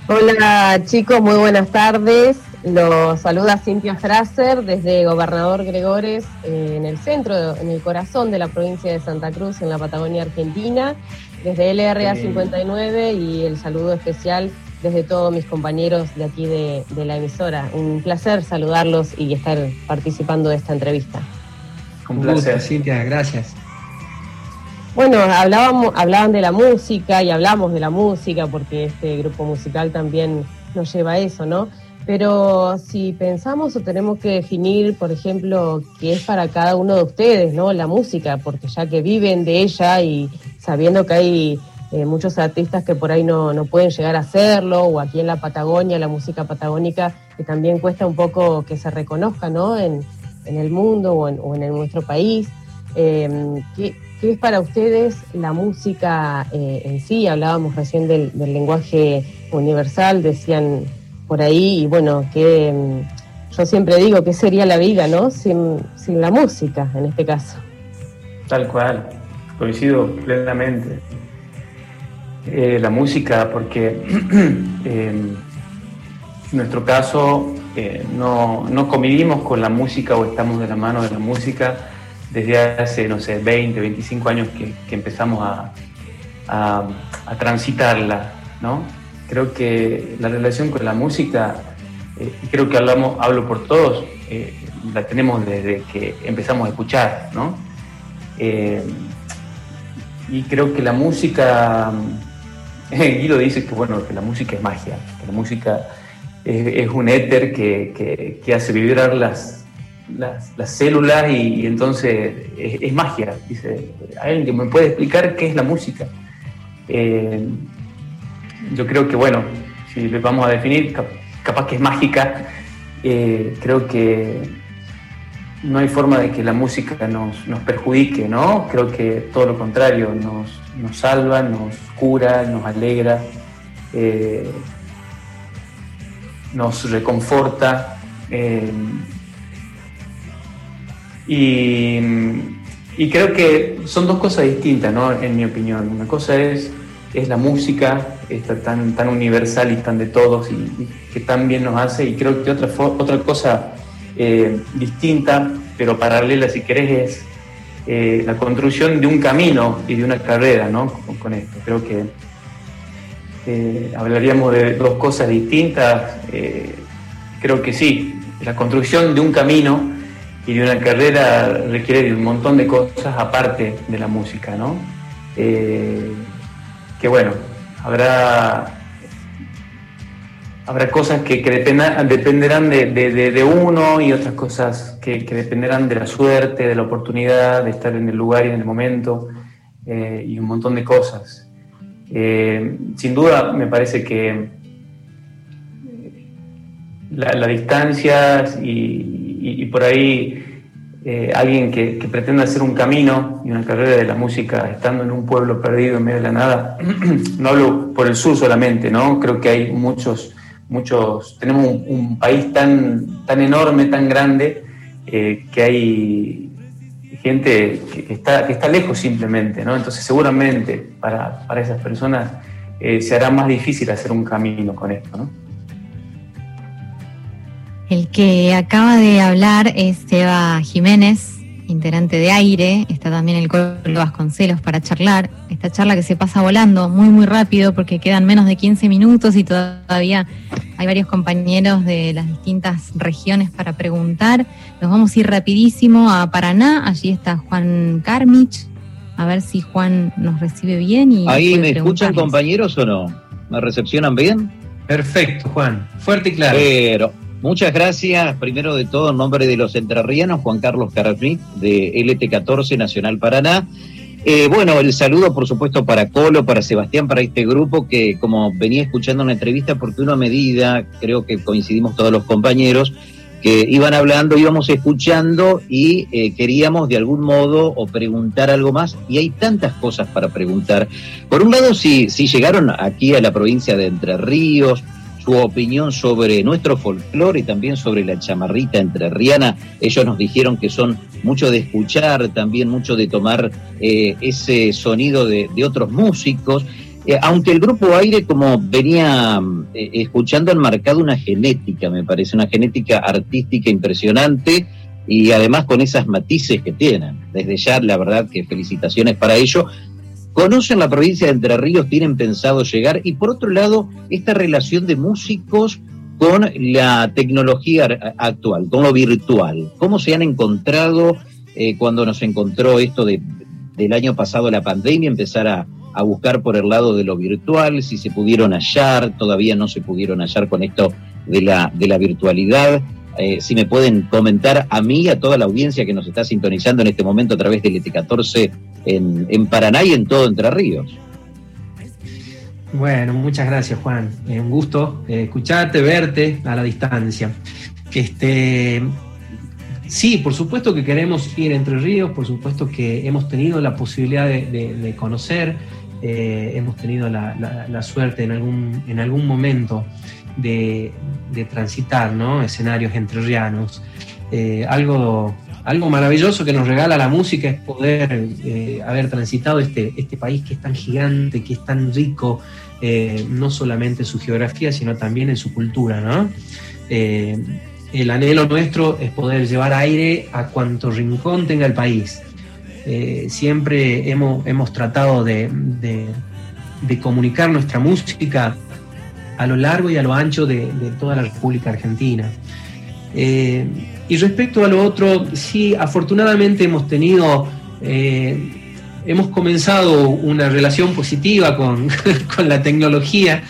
Hola chicos, muy buenas tardes. Los saluda Cintia Fraser desde Gobernador Gregores, eh, en el centro, en el corazón de la provincia de Santa Cruz, en la Patagonia Argentina, desde LRA 59 y el saludo especial desde todos mis compañeros de aquí de, de la emisora. Un placer saludarlos y estar participando de esta entrevista. Un placer, Cintia, gracias. Bueno, hablábamos, hablaban de la música y hablamos de la música porque este grupo musical también nos lleva a eso, ¿no? Pero si pensamos o tenemos que definir, por ejemplo, qué es para cada uno de ustedes, ¿no? La música, porque ya que viven de ella y sabiendo que hay eh, muchos artistas que por ahí no, no, pueden llegar a hacerlo, o aquí en la Patagonia, la música patagónica, que también cuesta un poco que se reconozca, ¿no? En, en el mundo o en, o en nuestro país. Eh, ¿qué, ¿Qué es para ustedes la música eh, en sí? Hablábamos recién del, lenguaje universal, decían por ahí, y bueno, que mm, yo siempre digo, ¿qué sería la vida, no? Sin, la música, en este caso. Tal cual, coincido plenamente. Eh, la música, porque en nuestro caso eh, no, no convivimos con la música o estamos de la mano de la música desde hace, no sé, 20, 25 años que, empezamos a, transitarla, ¿no? Creo que la relación con la música, eh, creo que hablamos, hablo por todos, eh, la tenemos desde que empezamos a escuchar, ¿no? Eh, y creo que la música, Guido dice que, bueno, que la música es magia, que la música es, un éter que, que hace vibrar las, las, células y, entonces es, magia. Dice, alguien que me puede explicar qué es la música. Yo creo que, bueno, si le vamos a definir, capaz que es mágica, eh, creo que no hay forma de que la música nos, perjudique, ¿no? Creo que todo lo contrario, nos, salva, nos cura, nos alegra, eh, nos reconforta. Y, creo que son dos cosas distintas, ¿no? En mi opinión. Una cosa es, es la música, tan, tan universal y tan de todos y, que tan bien nos hace. Y creo que otra, otra cosa eh, distinta, pero paralela si querés, es eh, la construcción de un camino y de una carrera, ¿no? Con, esto. Creo que eh, hablaríamos de dos cosas distintas. creo que sí, la construcción de un camino y de una carrera requiere de un montón de cosas aparte de la música, ¿no? Eh, que bueno, habrá, habrá cosas que, dependerán de, uno y otras cosas que, dependerán de la suerte, de la oportunidad, de estar en el lugar y en el momento eh, y un montón de cosas. Eh, sin duda me parece que la, la distancia y, por ahí eh, alguien que, pretende hacer un camino y una carrera de la música estando en un pueblo perdido en medio de la nada, no hablo por el sur solamente, ¿no? Creo que hay muchos, muchos, tenemos un, país tan, tan enorme, tan grande, eh, que hay gente que está, que está lejos simplemente, ¿no? Entonces seguramente para, para esas personas eh, se hará más difícil hacer un camino con esto. El que acaba de hablar es Seba Jiménez, integrante de Aire. Está también el Colo Vasconcelos para charlar. Esta charla que se pasa volando muy, muy rápido porque quedan menos de 15 minutos y todavía hay varios compañeros de las distintas regiones para preguntar. Nos vamos a ir rapidísimo a Paraná. Allí está Juan Carmich. A ver si Juan nos recibe bien. Y Ahí me escuchan compañeros o no? ¿Me recepcionan bien? Perfecto, Juan. Fuerte y claro. Pero Muchas gracias. Primero de todo, en nombre de los entrerrianos, Juan Carlos Carasmit, de LT14 Nacional Paraná. Eh, bueno, el saludo, por supuesto, para Colo, para Sebastián, para este grupo que, como venía escuchando una entrevista, porque una medida, creo que coincidimos todos los compañeros, que iban hablando, íbamos escuchando y eh, queríamos de algún modo o preguntar algo más, y hay tantas cosas para preguntar. Por un lado, si, si llegaron aquí a la provincia de Entre Ríos, su opinión sobre nuestro folclore y también sobre la chamarrita entrerriana. Ellos nos dijeron que son mucho de escuchar, también mucho de tomar eh, ese sonido de, otros músicos. Eh, aunque el grupo Aire, como venía eh, escuchando, han marcado una genética, me parece, una genética artística impresionante y además con esas matices que tienen. Desde ya, la verdad que felicitaciones para ello conocen la provincia de Entre Ríos, tienen pensado llegar, y por otro lado, esta relación de músicos con la tecnología actual, con lo virtual. ¿Cómo se han encontrado eh, cuando nos encontró esto de, del año pasado la pandemia, empezar a, a, buscar por el lado de lo virtual, si se pudieron hallar, todavía no se pudieron hallar con esto de la, de la virtualidad? Eh, si me pueden comentar a mí, a toda la audiencia que nos está sintonizando en este momento a través del ET14 en, Paraná y en todo Entre Ríos. Bueno, muchas gracias Juan. Eh, un gusto eh, escucharte, verte a la distancia. Este, sí, por supuesto que queremos ir Entre Ríos, por supuesto que hemos tenido la posibilidad de, conocer, hemos tenido la, suerte en algún, en algún momento de, transitar ¿no? escenarios entrerrianos. Eh, algo, algo maravilloso que nos regala la música es poder eh, haber transitado este, este país que es tan gigante, que es tan rico, eh, no solamente en su geografía, sino también en su cultura. ¿no? el anhelo nuestro es poder llevar aire a cuanto rincón tenga el país. siempre hemos, hemos tratado de, de comunicar nuestra música a lo largo y a lo ancho de, toda la República Argentina. Eh, y respecto a lo otro, sí, afortunadamente hemos tenido, eh, hemos comenzado una relación positiva con, la tecnología,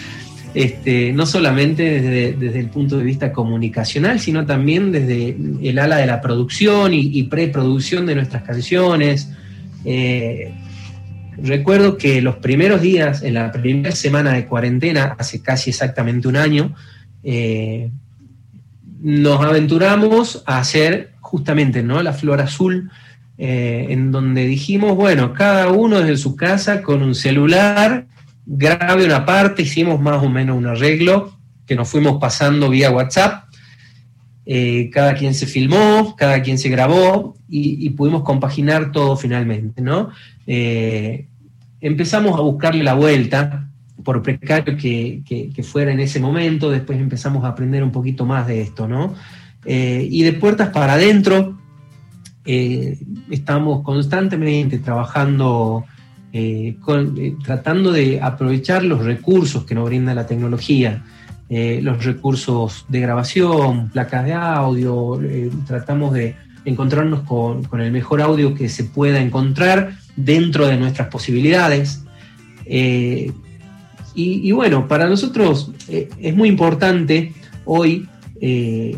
este, no solamente desde, el punto de vista comunicacional, sino también desde el ala de la producción y, preproducción de nuestras canciones. Eh, Recuerdo que los primeros días, en la primera semana de cuarentena, hace casi exactamente un año, eh, nos aventuramos a hacer justamente ¿no? la flor azul, eh, en donde dijimos, bueno, cada uno desde su casa con un celular, grabe una parte, hicimos más o menos un arreglo que nos fuimos pasando vía WhatsApp. Eh, cada quien se filmó, cada quien se grabó y, pudimos compaginar todo finalmente, ¿no? Eh, empezamos a buscarle la vuelta, por precario que, fuera en ese momento, después empezamos a aprender un poquito más de esto, ¿no? Eh, y de puertas para adentro, eh, estamos constantemente trabajando, tratando de aprovechar los recursos que nos brinda la tecnología. los recursos de grabación, placas de audio, tratamos de encontrarnos con, el mejor audio que se pueda encontrar dentro de nuestras posibilidades. Eh, y, bueno, para nosotros eh, es muy importante hoy eh,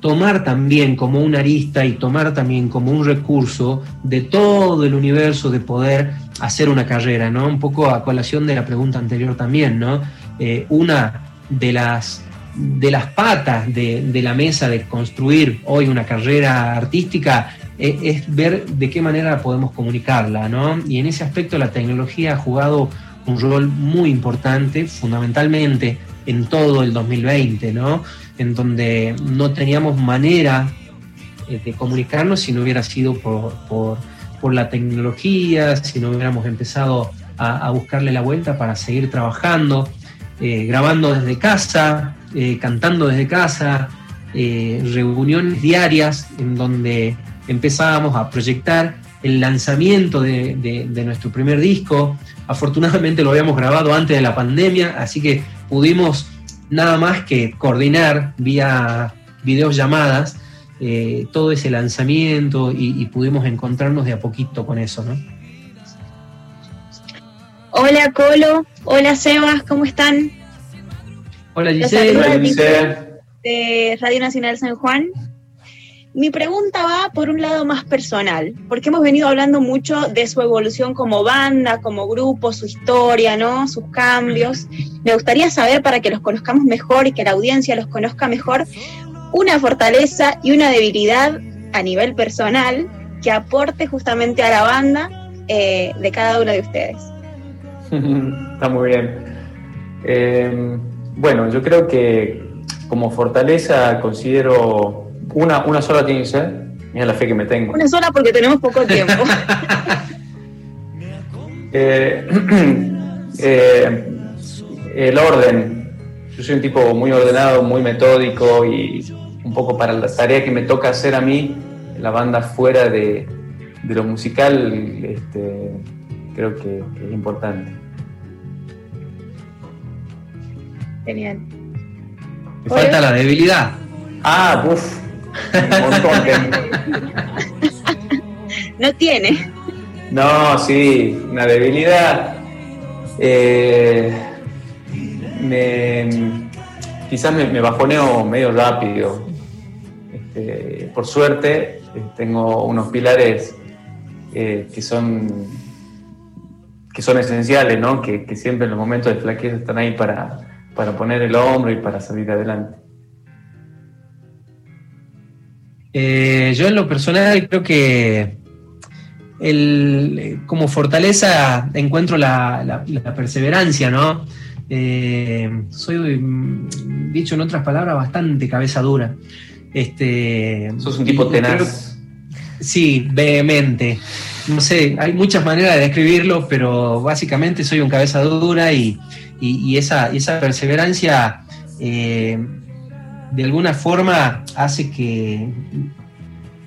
tomar también como una arista y tomar también como un recurso de todo el universo de poder hacer una carrera, ¿no? Un poco a colación de la pregunta anterior también, ¿no? una de las de las patas de, la mesa de construir hoy una carrera artística eh, es ver de qué manera podemos comunicarla, ¿no? Y en ese aspecto la tecnología ha jugado un rol muy importante, fundamentalmente en todo el 2020, ¿no? En donde no teníamos manera eh, de comunicarnos si no hubiera sido por, la tecnología, si no hubiéramos empezado a, buscarle la vuelta para seguir trabajando, eh, grabando desde casa, eh, cantando desde casa, reuniones diarias en donde empezábamos a proyectar el lanzamiento de, nuestro primer disco. Afortunadamente lo habíamos grabado antes de la pandemia, así que pudimos nada más que coordinar vía videollamadas eh, todo ese lanzamiento y, pudimos encontrarnos de a poquito con eso, ¿no? Hola Colo, hola Sebas, ¿cómo están? Hola Giselle. Hola Giselle. De Radio Nacional San Juan. Mi pregunta va por un lado más personal, porque hemos venido hablando mucho de su evolución como banda, como grupo, su historia, ¿no? Sus cambios. Me gustaría saber para que los conozcamos mejor y que la audiencia los conozca mejor, una fortaleza y una debilidad a nivel personal que aporte justamente a la banda eh, de cada uno de ustedes. Está muy bien. Eh, bueno, yo creo que como fortaleza considero una, una sola tiene que ser. Mira la fe que me tengo. Una sola porque tenemos poco tiempo. Eh, eh, el orden. Yo soy un tipo muy ordenado, muy metódico y un poco para la tarea que me toca hacer a mí, la banda fuera de, lo musical, este, creo que, es importante. Genial. Me falta la debilidad. Ah, uff. no tiene. No, sí, una debilidad. Eh, me, quizás me, bajoneo medio rápido. Este, por suerte, eh, tengo unos pilares eh, que son que son esenciales, ¿no? Que, que, siempre en los momentos de flaqueza están ahí para, para poner el hombro y para salir adelante. Eh, yo en lo personal creo que como fortaleza encuentro la, perseverancia, ¿no? Eh, soy, dicho en otras palabras, bastante cabeza dura. Este, Sos un tipo tenaz. sí, vehemente. No sé, hay muchas maneras de describirlo, pero básicamente soy un cabeza dura y, esa, esa perseverancia eh, de alguna forma hace que,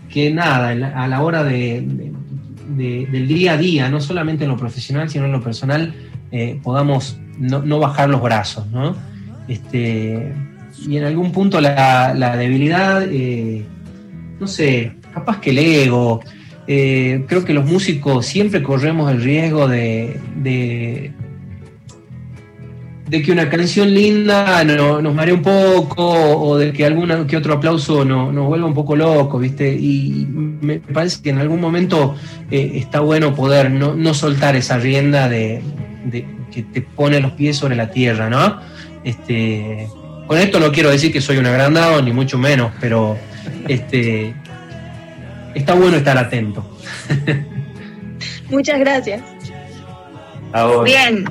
que nada, a la hora de, del día a día, no solamente en lo profesional, sino en lo personal, eh, podamos no, bajar los brazos, ¿no? Este, y en algún punto la, debilidad, eh, no sé, capaz que el ego, eh, creo que los músicos siempre corremos el riesgo de que una canción linda nos marea un poco o de que alguna que otro aplauso nos vuelva un poco loco, ¿viste? Y me parece que en algún momento eh, está bueno poder no, soltar esa rienda de, que te pone los pies sobre la tierra, ¿no? Este, con esto no quiero decir que soy un agrandado, ni mucho menos, pero este, está bueno estar atento. Muchas gracias. Bien,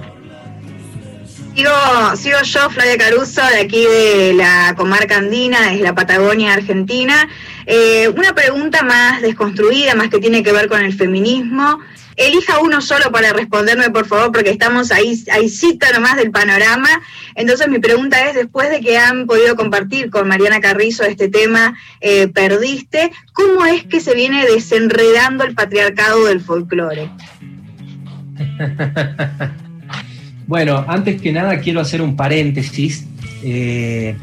Sigo, yo, Flavia Caruso, de aquí de la comarca andina, es la Patagonia Argentina. Eh, una pregunta más desconstruida, más que tiene que ver con el feminismo. Elija uno solo para responderme, por favor, porque estamos ahí, ahí cita nomás del panorama. Entonces mi pregunta es, después de que han podido compartir con Mariana Carrizo este tema, eh, perdiste, ¿cómo es que se viene desenredando el patriarcado del folclore? Bueno, antes que nada quiero hacer un paréntesis, eh,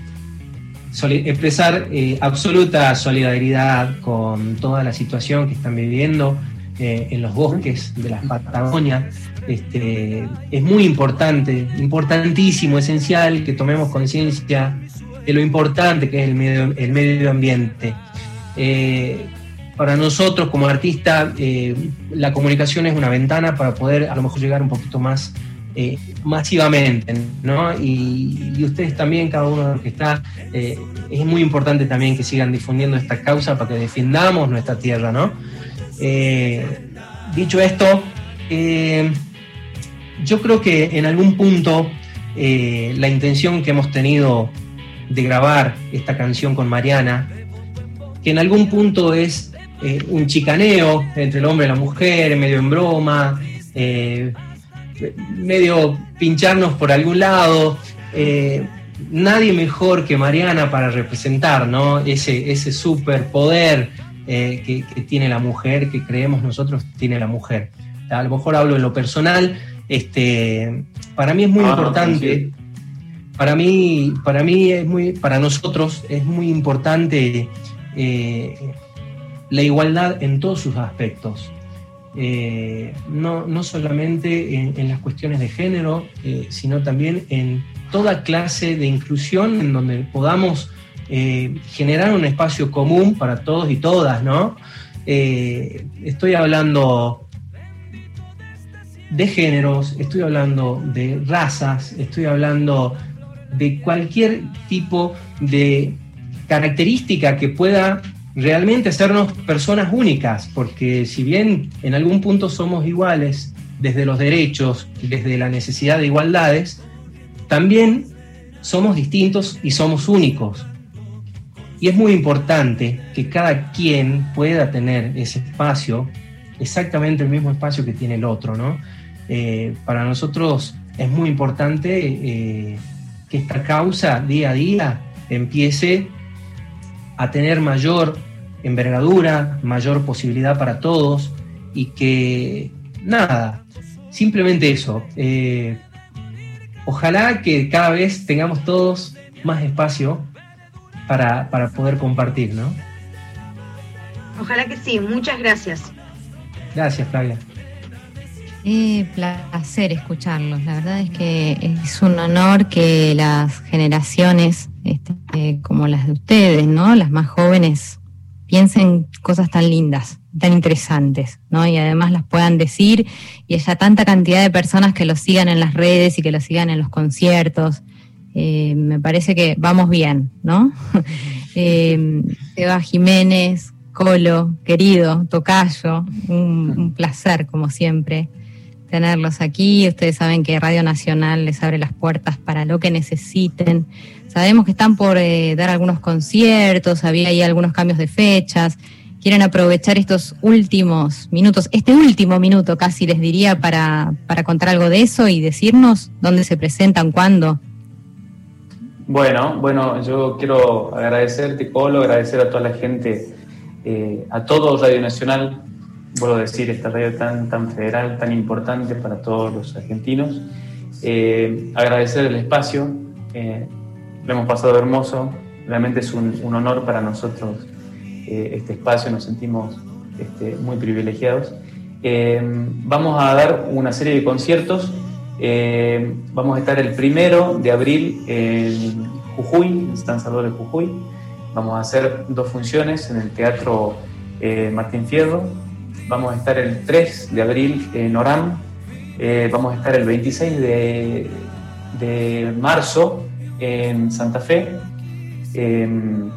expresar eh, absoluta solidaridad con toda la situación que están viviendo eh, en los bosques de las Patagonias. Este, es muy importante, importantísimo, esencial que tomemos conciencia de lo importante que es el medio, el medio ambiente. para nosotros como artistas, la comunicación es una ventana para poder a lo mejor llegar un poquito más eh, masivamente, ¿no? Y, ustedes también, cada uno de los que está, eh, es muy importante también que sigan difundiendo esta causa para que defendamos nuestra tierra, ¿no? dicho esto, yo creo que en algún punto la intención que hemos tenido de grabar esta canción con Mariana, que en algún punto es un chicaneo entre el hombre y la mujer, medio en broma, medio pincharnos por algún lado. Eh, nadie mejor que Mariana para representar ¿no? ese, ese superpoder eh, que, tiene la mujer, que creemos nosotros tiene la mujer. A lo mejor hablo en lo personal, este, para mí es muy ah, importante, para mí, para mí es muy, para nosotros es muy importante eh, la igualdad en todos sus aspectos. Eh, no, no, solamente en, las cuestiones de género, eh, sino también en toda clase de inclusión en donde podamos eh, generar un espacio común para todos y todas, ¿no? estoy hablando de géneros, estoy hablando de razas, estoy hablando de cualquier tipo de característica que pueda realmente hacernos personas únicas, porque si bien en algún punto somos iguales desde los derechos, desde la necesidad de igualdades, también somos distintos y somos únicos. Y es muy importante que cada quien pueda tener ese espacio, exactamente el mismo espacio que tiene el otro, ¿no? Eh, para nosotros es muy importante eh, que esta causa día a día empiece a tener mayor envergadura, mayor posibilidad para todos y que nada, simplemente eso. Eh, ojalá que cada vez tengamos todos más espacio para, poder compartir, ¿no? Ojalá que sí, muchas gracias. Gracias, Flavia. Eh, placer escucharlos. La verdad es que es un honor que las generaciones este, como las de ustedes, ¿no? Las más jóvenes piensen cosas tan lindas, tan interesantes, ¿no? Y además las puedan decir y haya tanta cantidad de personas que los sigan en las redes y que los sigan en los conciertos. Eh, me parece que vamos bien, ¿no? eh, Eva Jiménez, Colo, querido, Tocayo, un placer como siempre tenerlos aquí. Ustedes saben que Radio Nacional les abre las puertas para lo que necesiten. Sabemos que están por eh, dar algunos conciertos, había ahí algunos cambios de fechas. Quieren aprovechar estos últimos minutos, este último minuto casi les diría, para, para contar algo de eso y decirnos dónde se presentan, cuándo. Bueno, bueno, yo quiero agradecerte, Colo, agradecer a toda la gente, eh, a todo Radio Nacional, vuelvo a decir, esta radio tan, tan federal, tan importante para todos los argentinos. Eh, agradecer el espacio, lo hemos pasado hermoso, realmente es un, honor para nosotros eh, este espacio, nos sentimos este, muy privilegiados. Eh, vamos a dar una serie de conciertos, eh, vamos a estar el primero de abril en Jujuy, en San Salvador de Jujuy, vamos a hacer dos funciones en el Teatro Martín Fierro, vamos a estar el 3 de abril en Orán, vamos a estar el 26 de, de marzo en Santa Fe. Em,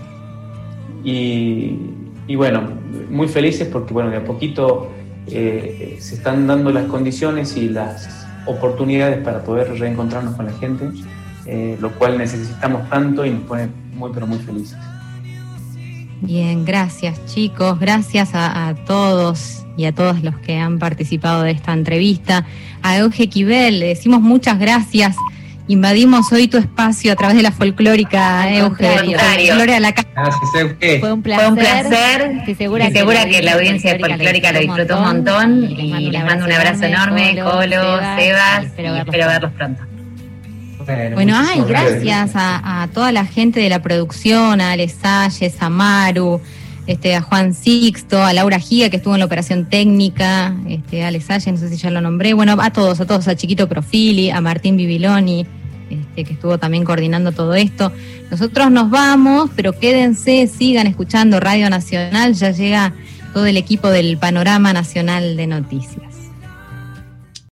y, bueno, muy felices porque bueno, de a poquito eh, se están dando las condiciones y las oportunidades para poder reencontrarnos con la gente, eh, lo cual necesitamos tanto y nos pone muy pero muy felices. Bien, gracias chicos, gracias a, todos y a todos los que han participado de esta entrevista. A Euge Quibel le decimos muchas gracias Invadimos hoy tu espacio a través de la folclórica, Eugenio. Gloria a la casa. Fue un placer. Fue un placer. Estoy segura, que, la audiencia de folclórica lo disfrutó un montón. Y les mando un abrazo enorme, Colo, Sebas, y espero verlos pronto. Bueno, ay, gracias a, toda la gente de la producción, a Ale Salles, a Maru, este, a Juan Sixto, a Laura Giga, que estuvo en la operación técnica, este, a Ale Salles, no sé si ya lo nombré, bueno, a todos, a todos, a Chiquito Profili, a Martín Bibiloni, este, que estuvo también coordinando todo esto. Nosotros nos vamos, pero quédense, sigan escuchando Radio Nacional, ya llega todo el equipo del Panorama Nacional de Noticias.